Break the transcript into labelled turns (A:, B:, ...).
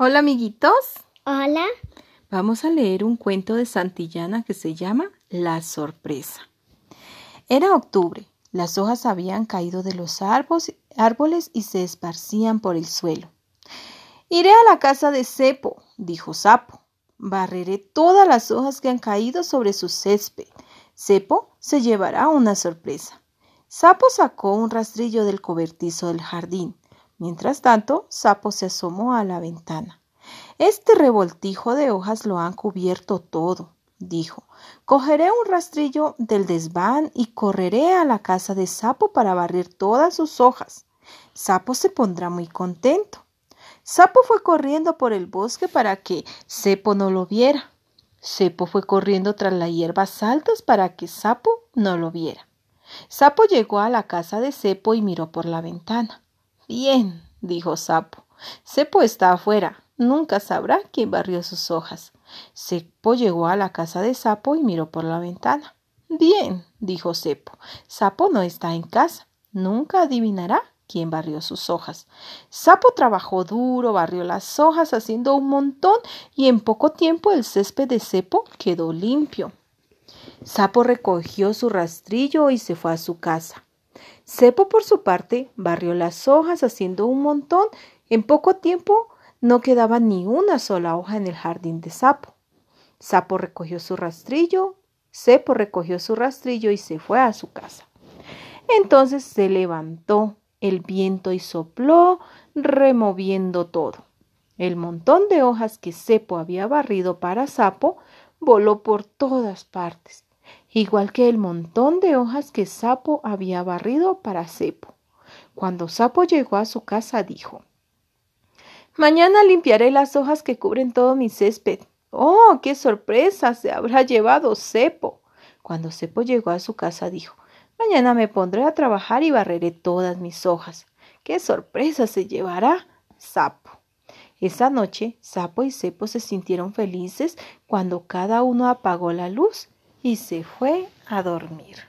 A: Hola amiguitos.
B: Hola.
A: Vamos a leer un cuento de Santillana que se llama La sorpresa. Era octubre. Las hojas habían caído de los árboles y se esparcían por el suelo. Iré a la casa de Cepo, dijo Sapo. Barreré todas las hojas que han caído sobre su césped. Cepo se llevará una sorpresa. Sapo sacó un rastrillo del cobertizo del jardín. Mientras tanto, Sapo se asomó a la ventana. Este revoltijo de hojas lo han cubierto todo, dijo. Cogeré un rastrillo del desván y correré a la casa de Sapo para barrer todas sus hojas. Sapo se pondrá muy contento. Sapo fue corriendo por el bosque para que Cepo no lo viera. Cepo fue corriendo tras las hierbas altas para que Sapo no lo viera. Sapo llegó a la casa de Cepo y miró por la ventana. Bien, dijo Sapo. Cepo está afuera. Nunca sabrá quién barrió sus hojas. Cepo llegó a la casa de Sapo y miró por la ventana. Bien, dijo Cepo. Sapo no está en casa. Nunca adivinará quién barrió sus hojas. Sapo trabajó duro, barrió las hojas haciendo un montón y en poco tiempo el césped de Cepo quedó limpio. Sapo recogió su rastrillo y se fue a su casa. Cepo, por su parte, barrió las hojas haciendo un montón. En poco tiempo no quedaba ni una sola hoja en el jardín de Sapo. Sapo recogió su rastrillo, Cepo recogió su rastrillo y se fue a su casa. Entonces se levantó el viento y sopló, removiendo todo. El montón de hojas que Cepo había barrido para Sapo voló por todas partes igual que el montón de hojas que Sapo había barrido para Cepo. Cuando Sapo llegó a su casa dijo Mañana limpiaré las hojas que cubren todo mi césped. ¡Oh, qué sorpresa se habrá llevado Cepo! Cuando Cepo llegó a su casa dijo Mañana me pondré a trabajar y barreré todas mis hojas. ¡Qué sorpresa se llevará Sapo! Esa noche, Sapo y Cepo se sintieron felices cuando cada uno apagó la luz y se fue a dormir.